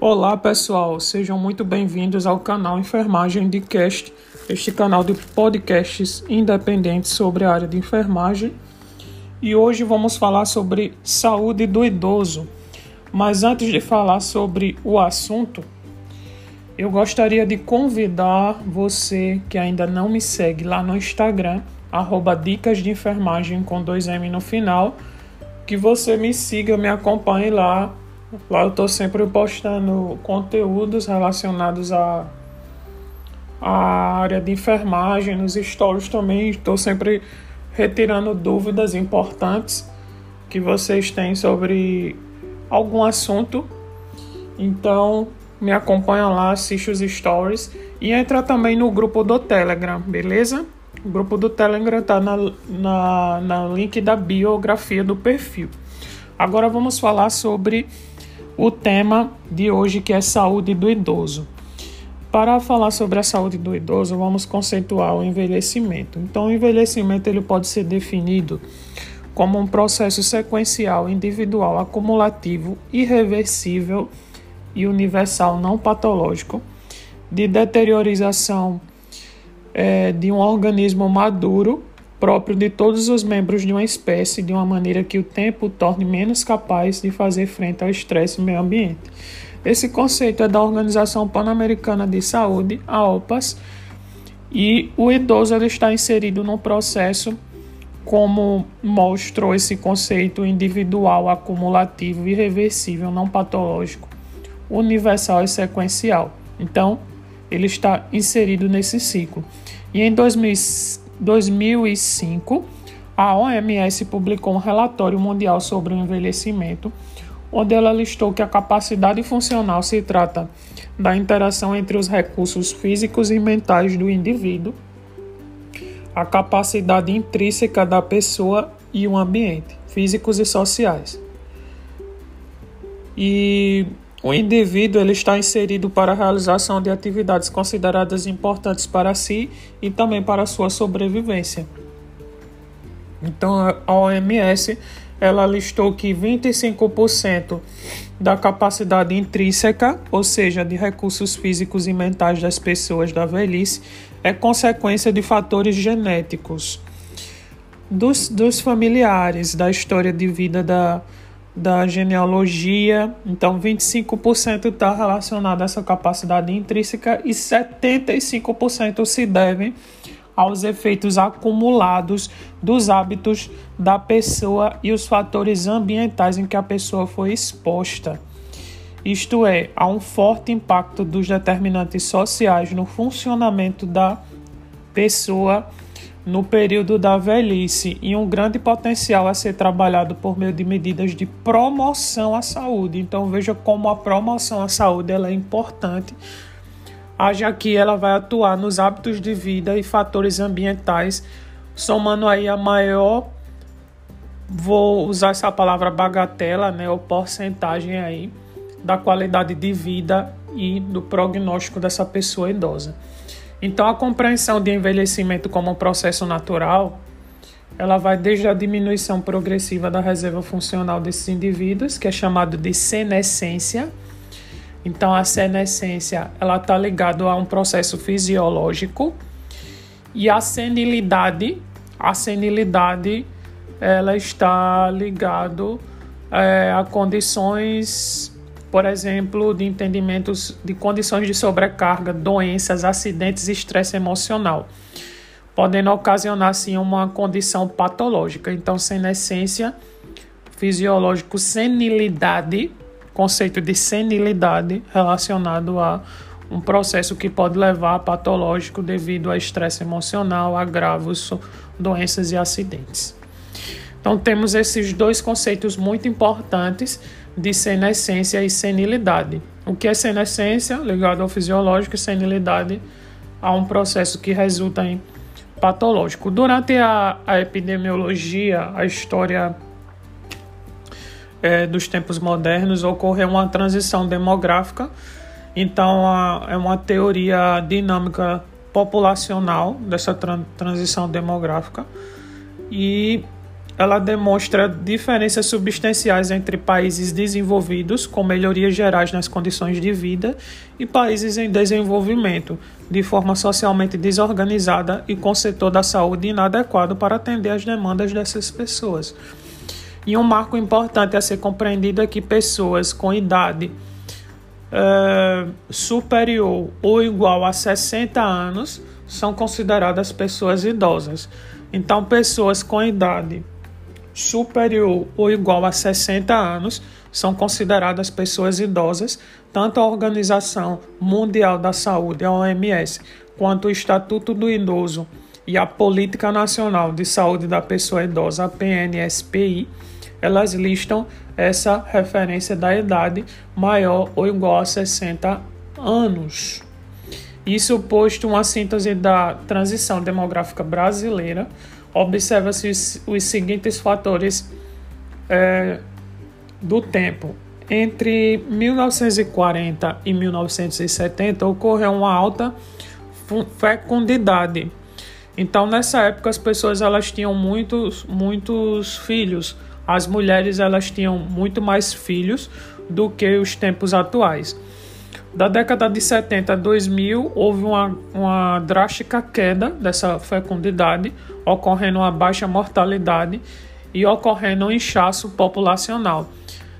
Olá pessoal, sejam muito bem-vindos ao canal Enfermagem de Cast, este canal de podcasts independentes sobre a área de enfermagem. E hoje vamos falar sobre saúde do idoso. Mas antes de falar sobre o assunto, eu gostaria de convidar você que ainda não me segue lá no Instagram, arroba Dicas de Enfermagem com dois M no final, que você me siga, me acompanhe lá Lá eu estou sempre postando conteúdos relacionados à, à área de enfermagem, nos stories também. Estou sempre retirando dúvidas importantes que vocês têm sobre algum assunto. Então, me acompanha lá, assiste os stories e entra também no grupo do Telegram, beleza? O grupo do Telegram está na, na, na link da biografia do perfil. Agora vamos falar sobre o tema de hoje que é saúde do idoso. Para falar sobre a saúde do idoso, vamos conceituar o envelhecimento. Então, o envelhecimento ele pode ser definido como um processo sequencial, individual, acumulativo, irreversível e universal não patológico de deteriorização é, de um organismo maduro próprio de todos os membros de uma espécie de uma maneira que o tempo o torne menos capaz de fazer frente ao estresse no meio ambiente. Esse conceito é da Organização Pan-Americana de Saúde, a OPAS, e o idoso está inserido no processo como mostrou esse conceito individual, acumulativo, irreversível, não patológico, universal e sequencial. Então, ele está inserido nesse ciclo. E em 2000 2005, a OMS publicou um relatório mundial sobre o envelhecimento, onde ela listou que a capacidade funcional se trata da interação entre os recursos físicos e mentais do indivíduo, a capacidade intrínseca da pessoa e o ambiente, físicos e sociais. E o indivíduo ele está inserido para a realização de atividades consideradas importantes para si e também para a sua sobrevivência. Então, a OMS ela listou que 25% da capacidade intrínseca, ou seja, de recursos físicos e mentais das pessoas da velhice, é consequência de fatores genéticos dos, dos familiares, da história de vida da, da genealogia. Então, 25% está relacionado a essa capacidade intrínseca e 75% se devem aos efeitos acumulados dos hábitos da pessoa e os fatores ambientais em que a pessoa foi exposta. Isto é, há um forte impacto dos determinantes sociais no funcionamento da pessoa no período da velhice e um grande potencial a ser trabalhado por meio de medidas de promoção à saúde. Então veja como a promoção à saúde ela é importante, haja que ela vai atuar nos hábitos de vida e fatores ambientais, somando aí a maior vou usar essa palavra bagatela, né, ou porcentagem aí da qualidade de vida e do prognóstico dessa pessoa idosa. Então, a compreensão de envelhecimento como um processo natural, ela vai desde a diminuição progressiva da reserva funcional desses indivíduos, que é chamado de senescência. Então, a senescência, ela está ligada a um processo fisiológico e a senilidade, a senilidade, ela está ligado é, a condições por exemplo, de entendimentos de condições de sobrecarga, doenças, acidentes e estresse emocional, podendo ocasionar assim uma condição patológica. Então, senescência, fisiológico, senilidade, conceito de senilidade relacionado a um processo que pode levar a patológico devido a estresse emocional, agravos, doenças e acidentes. Então, temos esses dois conceitos muito importantes de senescência e senilidade. O que é senescência? Ligado ao fisiológico e senilidade a um processo que resulta em patológico. Durante a, a epidemiologia, a história é, dos tempos modernos, ocorreu uma transição demográfica. Então, a, é uma teoria dinâmica populacional dessa transição demográfica. E ela demonstra diferenças substanciais entre países desenvolvidos, com melhorias gerais nas condições de vida, e países em desenvolvimento, de forma socialmente desorganizada e com setor da saúde inadequado para atender às demandas dessas pessoas. E um marco importante a ser compreendido é que pessoas com idade é, superior ou igual a 60 anos são consideradas pessoas idosas. Então, pessoas com idade superior ou igual a 60 anos são consideradas pessoas idosas, tanto a Organização Mundial da Saúde, a OMS, quanto o Estatuto do Idoso e a Política Nacional de Saúde da Pessoa Idosa, a PNSPI, elas listam essa referência da idade maior ou igual a 60 anos. Isso posto uma síntese da transição demográfica brasileira, observa-se os, os, seguintes fatores é, do tempo. Entre 1940 e 1970 ocorreu uma alta fecundidade. Então, nessa época, as pessoas elas tinham muitos, muitos filhos. As mulheres elas tinham muito mais filhos do que os tempos atuais. Da década de 70 a 2000, houve uma, uma drástica queda dessa fecundidade, ocorrendo uma baixa mortalidade e ocorrendo um inchaço populacional.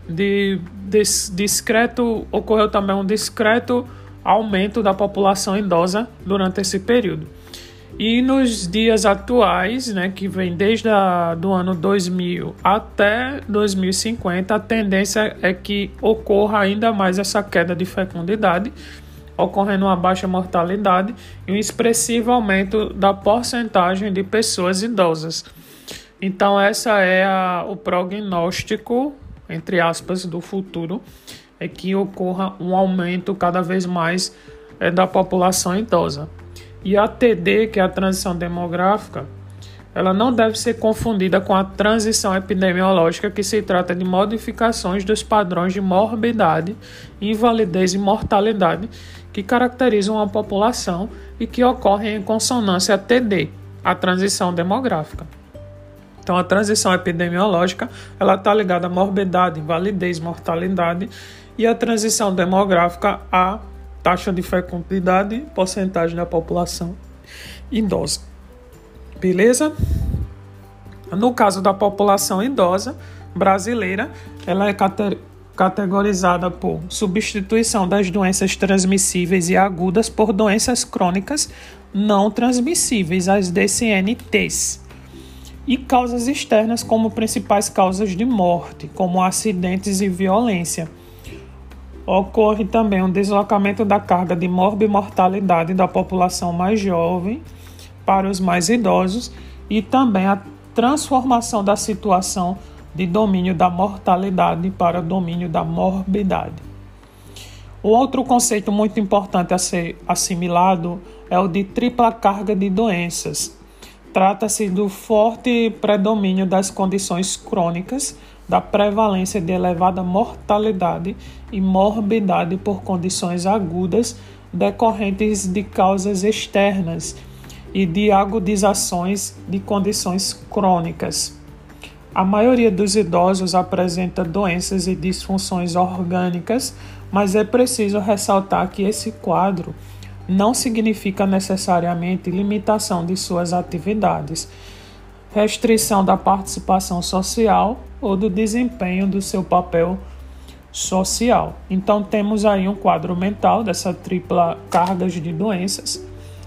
De, de, discreto, ocorreu também um discreto aumento da população idosa durante esse período. E nos dias atuais, né, que vem desde o do ano 2000 até 2050, a tendência é que ocorra ainda mais essa queda de fecundidade, ocorrendo uma baixa mortalidade e um expressivo aumento da porcentagem de pessoas idosas. Então, essa é a, o prognóstico, entre aspas, do futuro, é que ocorra um aumento cada vez mais é, da população idosa. E a TD, que é a transição demográfica, ela não deve ser confundida com a transição epidemiológica, que se trata de modificações dos padrões de morbidade, invalidez e mortalidade que caracterizam a população e que ocorrem em consonância a TD, a transição demográfica. Então, a transição epidemiológica ela está ligada à morbidade, invalidez, mortalidade e a transição demográfica a taxa de fecundidade e porcentagem da população idosa. Beleza? No caso da população idosa brasileira, ela é categorizada por substituição das doenças transmissíveis e agudas por doenças crônicas não transmissíveis, as DCNTs, e causas externas como principais causas de morte, como acidentes e violência. Ocorre também um deslocamento da carga de morbimortalidade da população mais jovem para os mais idosos e também a transformação da situação de domínio da mortalidade para domínio da morbidade. O outro conceito muito importante a ser assimilado é o de tripla carga de doenças. Trata-se do forte predomínio das condições crônicas da prevalência de elevada mortalidade e morbidade por condições agudas decorrentes de causas externas e de agudizações de condições crônicas. A maioria dos idosos apresenta doenças e disfunções orgânicas, mas é preciso ressaltar que esse quadro não significa necessariamente limitação de suas atividades, restrição da participação social ou do desempenho do seu papel social. Então temos aí um quadro mental dessa tripla carga de doenças,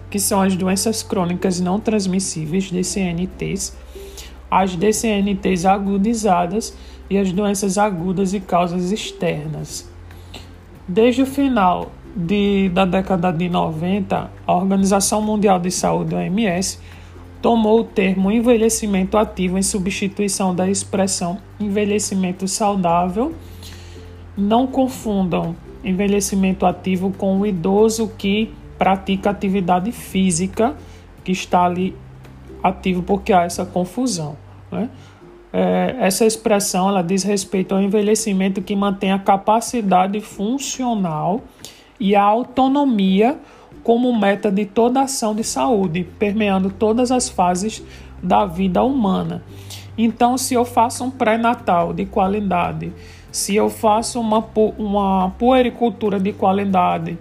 que são as doenças crônicas não transmissíveis, DCNTs, as DCNTs agudizadas e as doenças agudas e causas externas. Desde o final de, da década de 90, a Organização Mundial de Saúde, OMS, tomou o termo envelhecimento ativo em substituição da expressão envelhecimento saudável. Não confundam envelhecimento ativo com o idoso que pratica atividade física, que está ali ativo, porque há essa confusão. Né? É, essa expressão ela diz respeito ao envelhecimento que mantém a capacidade funcional e a autonomia como meta de toda ação de saúde, permeando todas as fases da vida humana. Então, se eu faço um pré-natal de qualidade, se eu faço uma, uma puericultura de qualidade,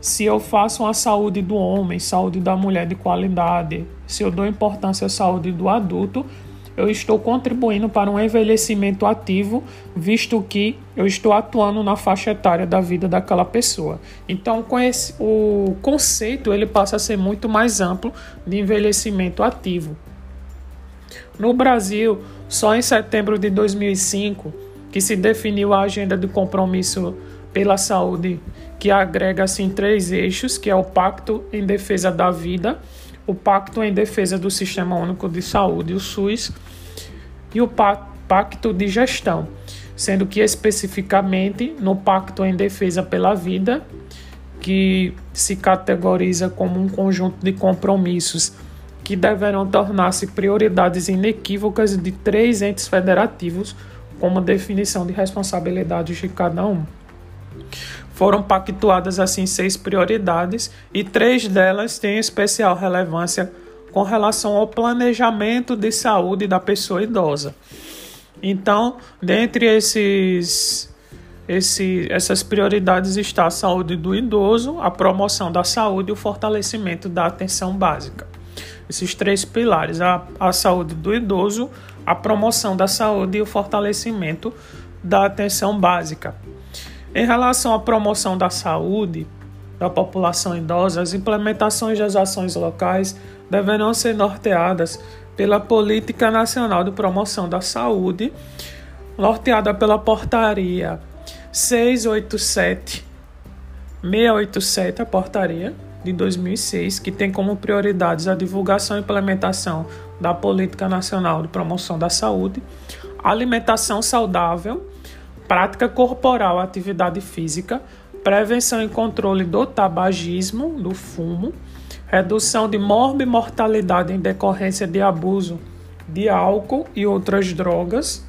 se eu faço uma saúde do homem, saúde da mulher de qualidade, se eu dou importância à saúde do adulto, eu estou contribuindo para um envelhecimento ativo, visto que eu estou atuando na faixa etária da vida daquela pessoa. Então, o conceito ele passa a ser muito mais amplo de envelhecimento ativo. No Brasil, só em setembro de 2005 que se definiu a agenda de compromisso pela saúde, que agrega assim três eixos, que é o Pacto em Defesa da Vida, o Pacto em Defesa do Sistema Único de Saúde, o SUS, e o Pacto de Gestão, sendo que especificamente no Pacto em Defesa pela Vida, que se categoriza como um conjunto de compromissos que deverão tornar-se prioridades inequívocas de três entes federativos, como definição de responsabilidades de cada um. Foram pactuadas assim seis prioridades e três delas têm especial relevância com relação ao planejamento de saúde da pessoa idosa. Então, dentre esses, esse, essas prioridades está a saúde do idoso, a promoção da saúde e o fortalecimento da atenção básica. Esses três pilares, a, a saúde do idoso, a promoção da saúde e o fortalecimento da atenção básica. Em relação à promoção da saúde da população idosa, as implementações das ações locais deverão ser norteadas pela Política Nacional de Promoção da Saúde, norteada pela Portaria 687 687, a portaria de 2006, que tem como prioridades a divulgação e implementação da Política Nacional de Promoção da Saúde, alimentação saudável, prática corporal, atividade física, prevenção e controle do tabagismo, do fumo, redução de morbimortalidade em decorrência de abuso de álcool e outras drogas,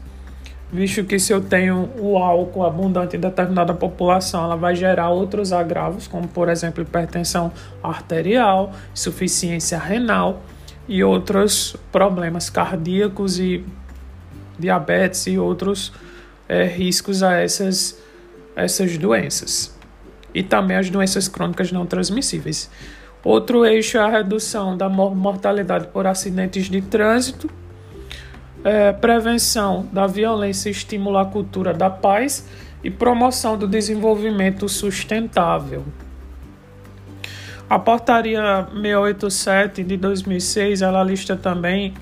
visto que se eu tenho o álcool abundante em determinada população, ela vai gerar outros agravos, como por exemplo hipertensão arterial, insuficiência renal e outros problemas cardíacos e diabetes e outros é, riscos a essas, essas doenças. E também as doenças crônicas não transmissíveis. Outro eixo é a redução da mortalidade por acidentes de trânsito, é, prevenção da violência estímulo à cultura da paz e promoção do desenvolvimento sustentável. A portaria 687 de 2006, ela lista também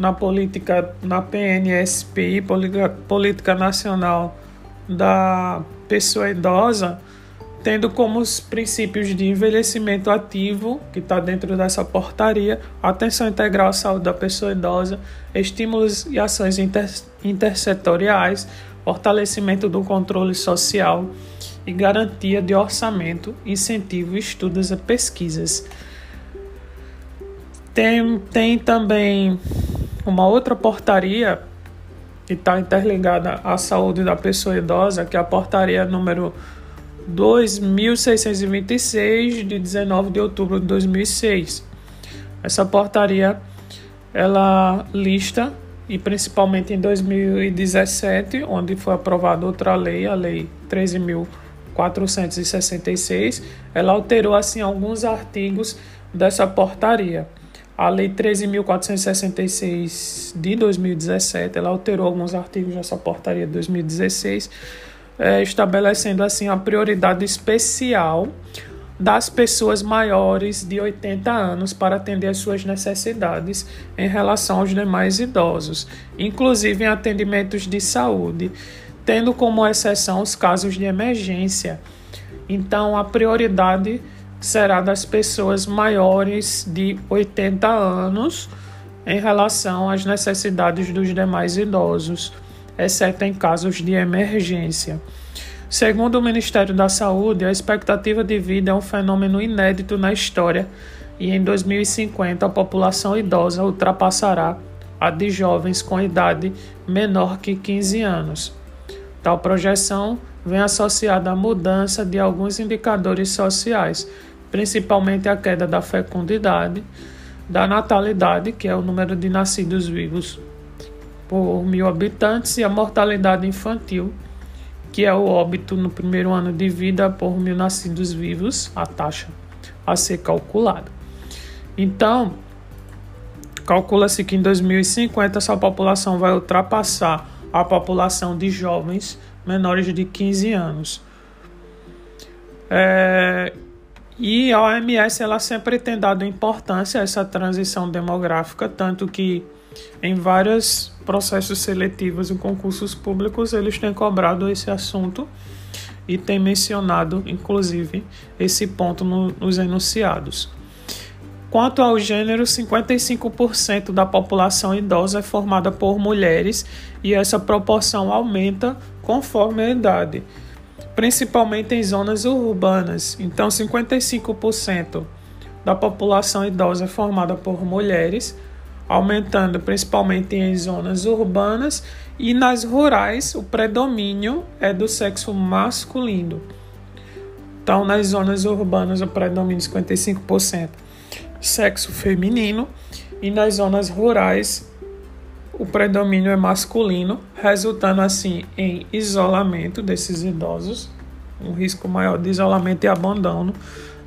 na política, na PNSPI, Política, política Nacional da Pessoa Idosa, tendo como os princípios de envelhecimento ativo, que está dentro dessa portaria, atenção integral à saúde da pessoa idosa, estímulos e ações inter, intersetoriais, fortalecimento do controle social e garantia de orçamento, incentivo, estudos e pesquisas. Tem, tem também uma outra portaria que está interligada à saúde da pessoa idosa, que é a portaria número 2626 de 19 de outubro de 2006. Essa portaria ela lista e principalmente em 2017, onde foi aprovada outra lei, a lei 13.466, ela alterou assim alguns artigos dessa portaria. A Lei 13.466 de 2017, ela alterou alguns artigos dessa portaria de 2016, é, estabelecendo assim a prioridade especial das pessoas maiores de 80 anos para atender às suas necessidades em relação aos demais idosos, inclusive em atendimentos de saúde, tendo como exceção os casos de emergência. Então, a prioridade será das pessoas maiores de 80 anos em relação às necessidades dos demais idosos, exceto em casos de emergência. Segundo o Ministério da Saúde, a expectativa de vida é um fenômeno inédito na história e em 2050 a população idosa ultrapassará a de jovens com idade menor que 15 anos. Tal projeção vem associada à mudança de alguns indicadores sociais principalmente a queda da fecundidade, da natalidade, que é o número de nascidos vivos por mil habitantes e a mortalidade infantil, que é o óbito no primeiro ano de vida por mil nascidos vivos, a taxa a ser calculada. Então, calcula-se que em 2050 essa população vai ultrapassar a população de jovens menores de 15 anos. É, e a OMS ela sempre tem dado importância a essa transição demográfica, tanto que em vários processos seletivos e concursos públicos eles têm cobrado esse assunto e têm mencionado, inclusive, esse ponto no, nos enunciados. Quanto ao gênero, 55% da população idosa é formada por mulheres e essa proporção aumenta conforme a idade, principalmente em zonas urbanas. Então, 55% da população idosa é formada por mulheres, aumentando principalmente em zonas urbanas e nas rurais o predomínio é do sexo masculino. Então, nas zonas urbanas o predomínio é 55% sexo feminino e nas zonas rurais o predomínio é masculino, resultando assim em isolamento desses idosos, um risco maior de isolamento e abandono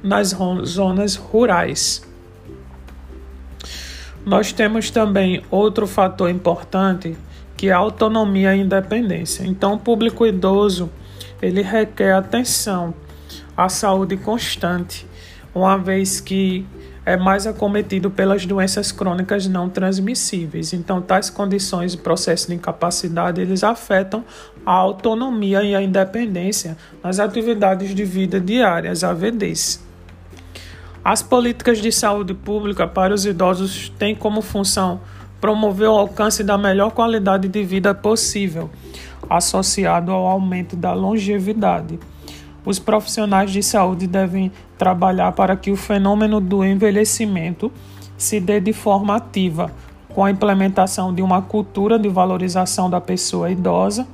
nas zonas rurais. Nós temos também outro fator importante que é a autonomia e independência. Então, o público idoso ele requer atenção à saúde constante, uma vez que é mais acometido pelas doenças crônicas não transmissíveis. Então, tais condições e processos de incapacidade eles afetam a autonomia e a independência nas atividades de vida diárias, AVDs. As políticas de saúde pública para os idosos têm como função promover o alcance da melhor qualidade de vida possível, associado ao aumento da longevidade os profissionais de saúde devem trabalhar para que o fenômeno do envelhecimento se dê de forma ativa, com a implementação de uma cultura de valorização da pessoa idosa,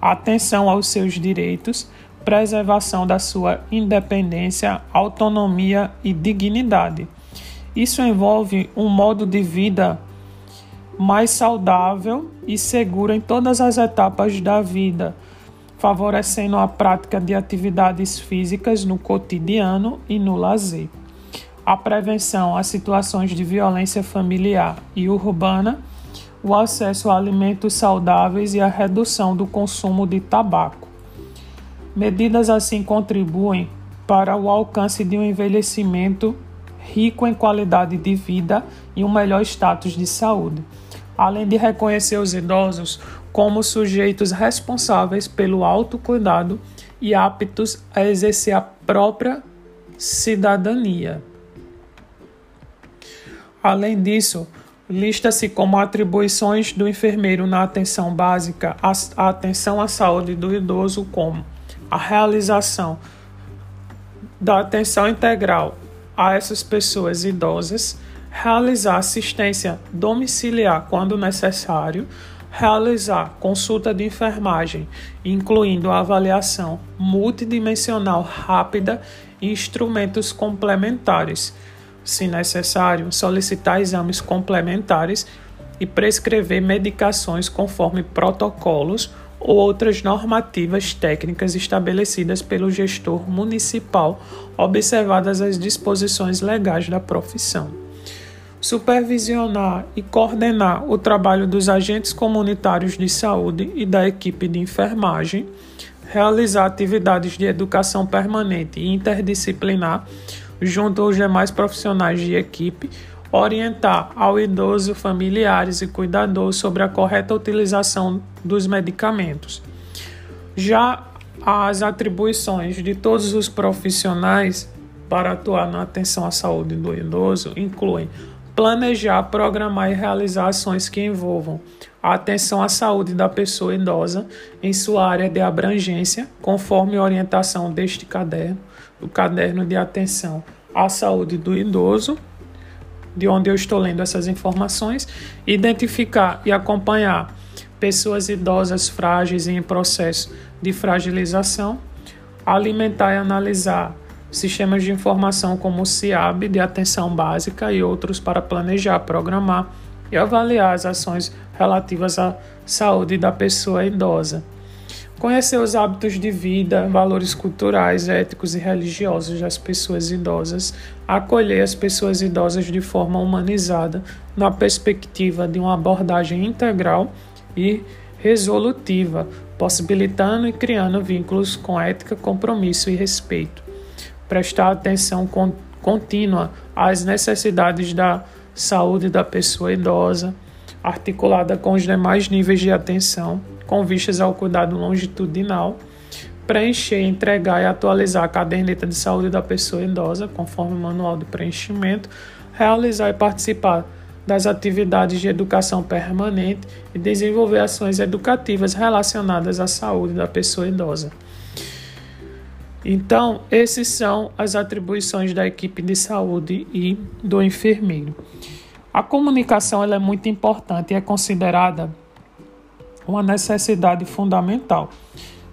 atenção aos seus direitos, preservação da sua independência, autonomia e dignidade. Isso envolve um modo de vida mais saudável e seguro em todas as etapas da vida favorecendo a prática de atividades físicas no cotidiano e no lazer. A prevenção a situações de violência familiar e urbana, o acesso a alimentos saudáveis e a redução do consumo de tabaco. Medidas assim contribuem para o alcance de um envelhecimento rico em qualidade de vida e um melhor status de saúde, além de reconhecer os idosos como sujeitos responsáveis pelo autocuidado e aptos a exercer a própria cidadania. Além disso, lista-se como atribuições do enfermeiro na atenção básica a atenção à saúde do idoso como a realização da atenção integral a essas pessoas idosas, realizar assistência domiciliar quando necessário, realizar consulta de enfermagem, incluindo avaliação multidimensional rápida e instrumentos complementares. Se necessário, solicitar exames complementares e prescrever medicações conforme protocolos ou outras normativas técnicas estabelecidas pelo gestor municipal, observadas as disposições legais da profissão supervisionar e coordenar o trabalho dos agentes comunitários de saúde e da equipe de enfermagem, realizar atividades de educação permanente e interdisciplinar junto aos demais profissionais de equipe, orientar ao idoso, familiares e cuidadores sobre a correta utilização dos medicamentos. Já as atribuições de todos os profissionais para atuar na atenção à saúde do idoso incluem planejar, programar e realizar ações que envolvam a atenção à saúde da pessoa idosa em sua área de abrangência, conforme orientação deste caderno, o caderno de atenção à saúde do idoso, de onde eu estou lendo essas informações, identificar e acompanhar pessoas idosas frágeis em processo de fragilização, alimentar e analisar sistemas de informação como o CIAB de atenção básica e outros para planejar, programar e avaliar as ações relativas à saúde da pessoa idosa. Conhecer os hábitos de vida, valores culturais, éticos e religiosos das pessoas idosas, acolher as pessoas idosas de forma humanizada, na perspectiva de uma abordagem integral e resolutiva, possibilitando e criando vínculos com ética, compromisso e respeito. Prestar atenção contínua às necessidades da saúde da pessoa idosa, articulada com os demais níveis de atenção, com vistas ao cuidado longitudinal, preencher, entregar e atualizar a caderneta de saúde da pessoa idosa, conforme o manual de preenchimento, realizar e participar das atividades de educação permanente e desenvolver ações educativas relacionadas à saúde da pessoa idosa. Então, esses são as atribuições da equipe de saúde e do enfermeiro. A comunicação ela é muito importante e é considerada uma necessidade fundamental.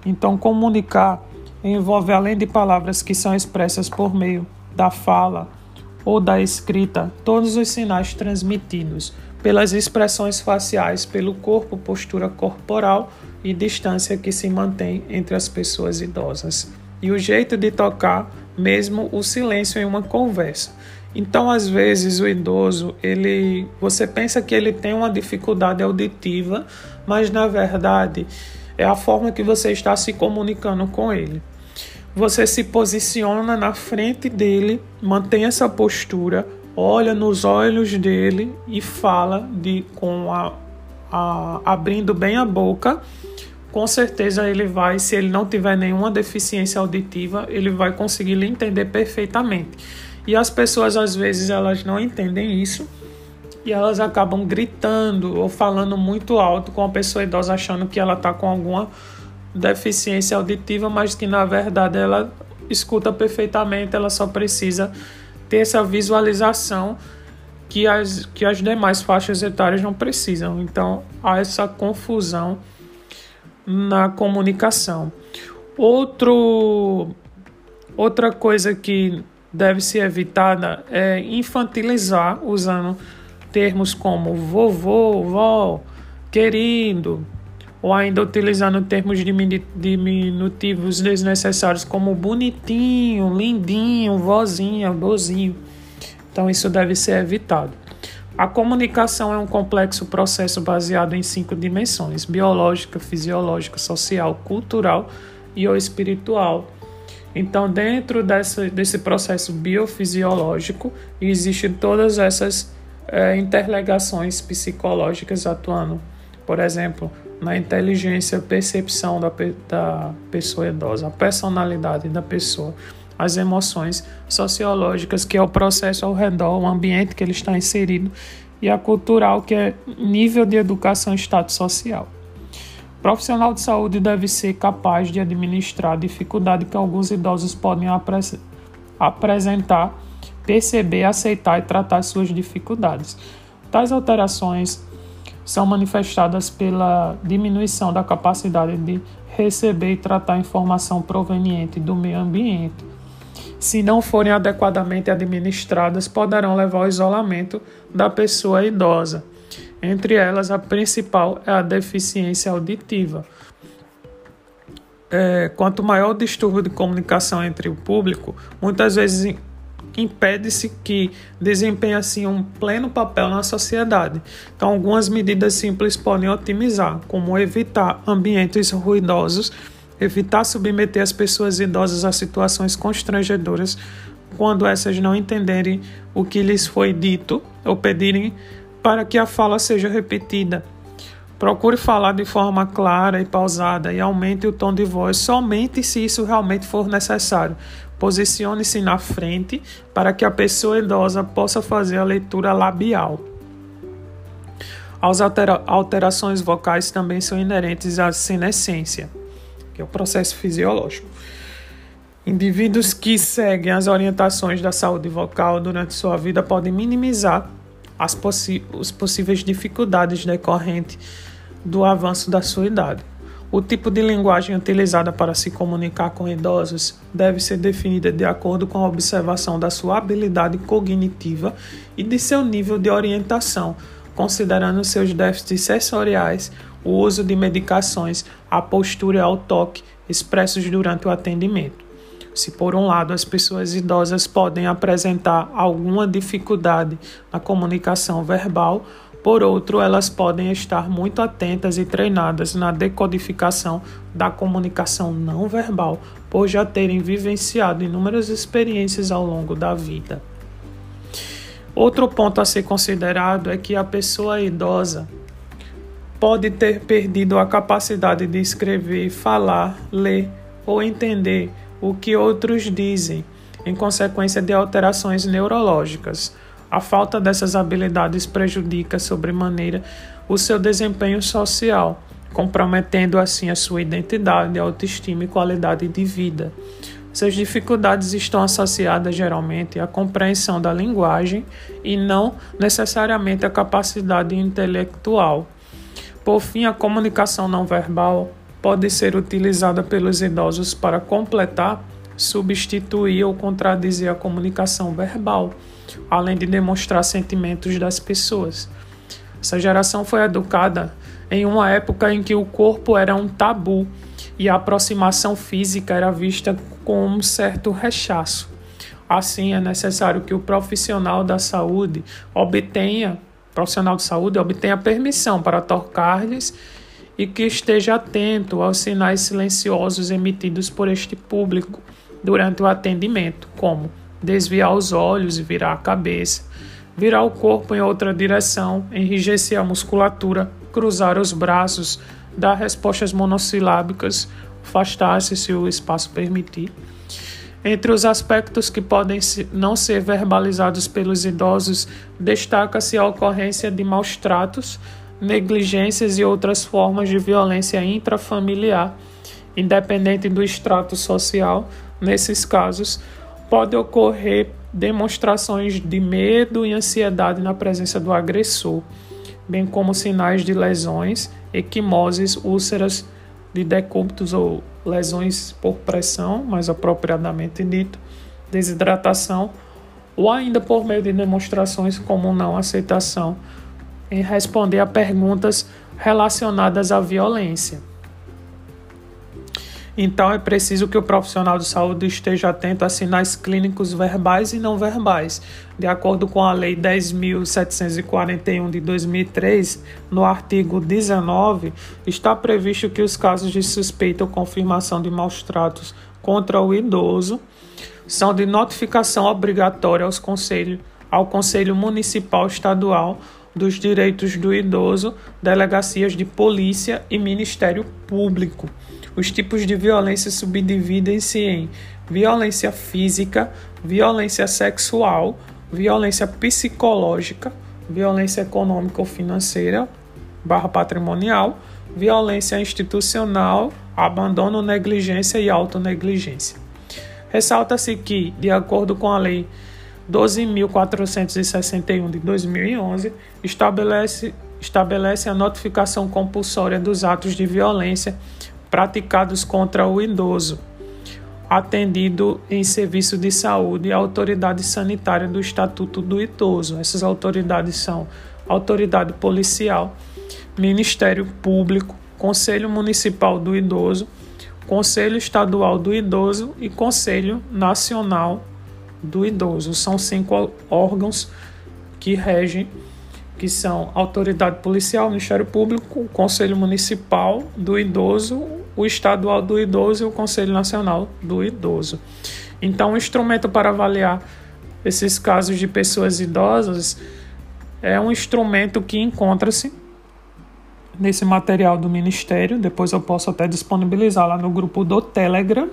Então, comunicar envolve, além de palavras que são expressas por meio da fala ou da escrita, todos os sinais transmitidos pelas expressões faciais, pelo corpo, postura corporal e distância que se mantém entre as pessoas idosas. E o jeito de tocar, mesmo o silêncio em uma conversa. Então, às vezes, o idoso, ele, você pensa que ele tem uma dificuldade auditiva, mas na verdade é a forma que você está se comunicando com ele. Você se posiciona na frente dele, mantém essa postura, olha nos olhos dele e fala de com a, a abrindo bem a boca. Com certeza ele vai, se ele não tiver nenhuma deficiência auditiva, ele vai conseguir lhe entender perfeitamente. E as pessoas às vezes elas não entendem isso e elas acabam gritando ou falando muito alto com a pessoa idosa achando que ela está com alguma deficiência auditiva, mas que na verdade ela escuta perfeitamente, ela só precisa ter essa visualização que as, que as demais faixas etárias não precisam. Então há essa confusão na comunicação. Outro, outra coisa que deve ser evitada é infantilizar usando termos como vovô, vó, querido, ou ainda utilizando termos diminutivos desnecessários como bonitinho, lindinho, vozinha, bozinho. Então isso deve ser evitado. A comunicação é um complexo processo baseado em cinco dimensões: biológica, fisiológica, social, cultural e ou espiritual. Então, dentro dessa, desse processo biofisiológico, existem todas essas é, interligações psicológicas atuando, por exemplo, na inteligência, percepção da, da pessoa idosa, a personalidade da pessoa, as emoções sociológicas, que é o processo ao redor, o ambiente que ele está inserido, e a cultural, que é nível de educação e status social. Profissional de saúde deve ser capaz de administrar a dificuldade que alguns idosos podem apres apresentar, perceber, aceitar e tratar suas dificuldades. Tais alterações são manifestadas pela diminuição da capacidade de receber e tratar informação proveniente do meio ambiente. Se não forem adequadamente administradas, poderão levar ao isolamento da pessoa idosa. Entre elas, a principal é a deficiência auditiva. É, quanto maior o distúrbio de comunicação entre o público, muitas vezes impede-se que desempenhe assim um pleno papel na sociedade. Então, algumas medidas simples podem otimizar, como evitar ambientes ruidosos, evitar submeter as pessoas idosas a situações constrangedoras quando essas não entenderem o que lhes foi dito ou pedirem para que a fala seja repetida. Procure falar de forma clara e pausada e aumente o tom de voz somente se isso realmente for necessário. Posicione-se na frente para que a pessoa idosa possa fazer a leitura labial. As altera alterações vocais também são inerentes à senescência, que é o processo fisiológico. Indivíduos que seguem as orientações da saúde vocal durante sua vida podem minimizar as os possíveis dificuldades decorrentes do avanço da sua idade. O tipo de linguagem utilizada para se comunicar com idosos deve ser definida de acordo com a observação da sua habilidade cognitiva e de seu nível de orientação, considerando seus déficits sensoriais, o uso de medicações, a postura e ao toque expressos durante o atendimento. Se, por um lado, as pessoas idosas podem apresentar alguma dificuldade na comunicação verbal, por outro, elas podem estar muito atentas e treinadas na decodificação da comunicação não verbal, por já terem vivenciado inúmeras experiências ao longo da vida. Outro ponto a ser considerado é que a pessoa idosa pode ter perdido a capacidade de escrever, falar, ler ou entender o que outros dizem, em consequência de alterações neurológicas. A falta dessas habilidades prejudica sobremaneira o seu desempenho social, comprometendo assim a sua identidade, autoestima e qualidade de vida. Suas dificuldades estão associadas geralmente à compreensão da linguagem e não necessariamente à capacidade intelectual. Por fim, a comunicação não verbal pode ser utilizada pelos idosos para completar, substituir ou contradizer a comunicação verbal além de demonstrar sentimentos das pessoas. Essa geração foi educada em uma época em que o corpo era um tabu e a aproximação física era vista com um certo rechaço. Assim, é necessário que o profissional da saúde obtenha, profissional de saúde obtenha permissão para tocar-lhes e que esteja atento aos sinais silenciosos emitidos por este público durante o atendimento, como desviar os olhos e virar a cabeça, virar o corpo em outra direção, enrijecer a musculatura, cruzar os braços, dar respostas monossilábicas, afastar-se se o espaço permitir. Entre os aspectos que podem não ser verbalizados pelos idosos, destaca-se a ocorrência de maus tratos, negligências e outras formas de violência intrafamiliar, independente do extrato social. Nesses casos, pode ocorrer demonstrações de medo e ansiedade na presença do agressor, bem como sinais de lesões, equimoses, úlceras de decúbitos ou lesões por pressão, mais apropriadamente dito, desidratação, ou ainda por meio de demonstrações como não aceitação em responder a perguntas relacionadas à violência. Então é preciso que o profissional de saúde esteja atento a sinais clínicos verbais e não verbais. De acordo com a Lei 10.741 de 2003, no artigo 19, está previsto que os casos de suspeita ou confirmação de maus tratos contra o idoso são de notificação obrigatória aos conselho, ao Conselho Municipal Estadual dos Direitos do Idoso, delegacias de polícia e Ministério Público. Os tipos de violência subdividem-se em violência física, violência sexual, violência psicológica, violência econômica ou financeira, barra patrimonial, violência institucional, abandono, negligência e autonegligência. Ressalta-se que, de acordo com a Lei 12.461 de 2011, estabelece, estabelece a notificação compulsória dos atos de violência praticados contra o idoso, atendido em serviço de saúde e autoridade sanitária do Estatuto do Idoso. Essas autoridades são Autoridade Policial, Ministério Público, Conselho Municipal do Idoso, Conselho Estadual do Idoso e Conselho Nacional do Idoso. São cinco órgãos que regem que são Autoridade Policial, Ministério Público, Conselho Municipal do Idoso, o Estadual do Idoso e o Conselho Nacional do Idoso. Então, o instrumento para avaliar esses casos de pessoas idosas é um instrumento que encontra-se nesse material do Ministério. Depois eu posso até disponibilizar lá no grupo do Telegram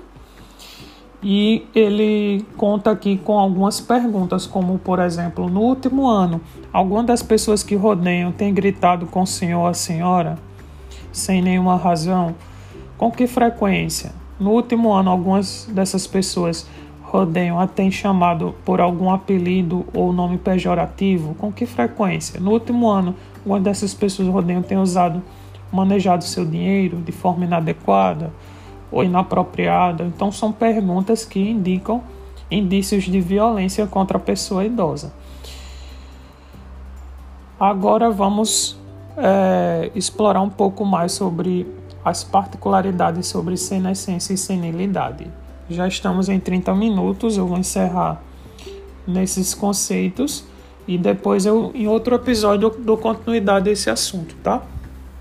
e ele conta aqui com algumas perguntas, como por exemplo, no último ano, alguma das pessoas que rodeiam tem gritado com o senhor a senhora sem nenhuma razão? Com que frequência? No último ano, algumas dessas pessoas rodeiam a têm chamado por algum apelido ou nome pejorativo? Com que frequência? No último ano, algumas dessas pessoas rodeiam têm usado, manejado seu dinheiro de forma inadequada? ou inapropriada. Então, são perguntas que indicam indícios de violência contra a pessoa idosa. Agora vamos é, explorar um pouco mais sobre as particularidades sobre senescência e senilidade. Já estamos em 30 minutos, eu vou encerrar nesses conceitos e depois eu em outro episódio eu dou continuidade a esse assunto, tá?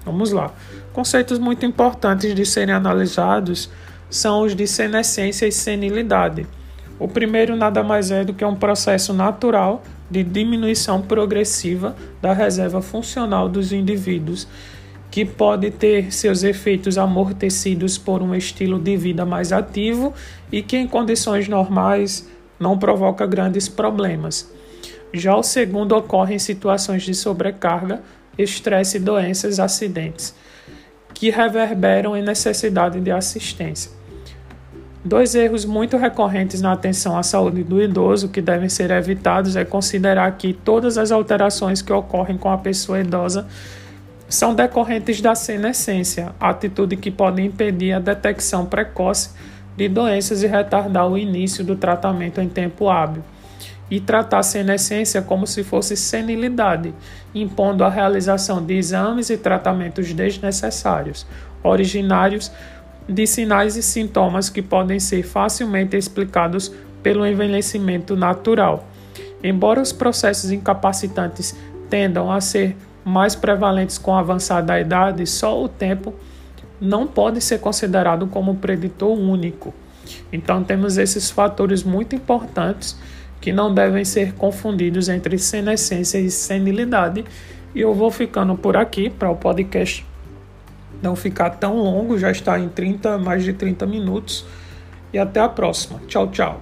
Vamos lá. Conceitos muito importantes de serem analisados são os de senescência e senilidade. O primeiro nada mais é do que um processo natural de diminuição progressiva da reserva funcional dos indivíduos, que pode ter seus efeitos amortecidos por um estilo de vida mais ativo e que, em condições normais, não provoca grandes problemas. Já o segundo ocorre em situações de sobrecarga, estresse, doenças, acidentes, que reverberam em necessidade de assistência. Dois erros muito recorrentes na atenção à saúde do idoso que devem ser evitados é considerar que todas as alterações que ocorrem com a pessoa idosa são decorrentes da senescência, atitude que pode impedir a detecção precoce de doenças e retardar o início do tratamento em tempo hábil. E tratar a senescência como se fosse senilidade, impondo a realização de exames e tratamentos desnecessários, originários de sinais e sintomas que podem ser facilmente explicados pelo envelhecimento natural. Embora os processos incapacitantes tendam a ser mais prevalentes com a avançada idade, só o tempo não pode ser considerado como preditor único. Então temos esses fatores muito importantes que não devem ser confundidos entre senescência e senilidade. E eu vou ficando por aqui para o podcast não ficar tão longo, já está em 30, mais de 30 minutos. E até a próxima. Tchau, tchau.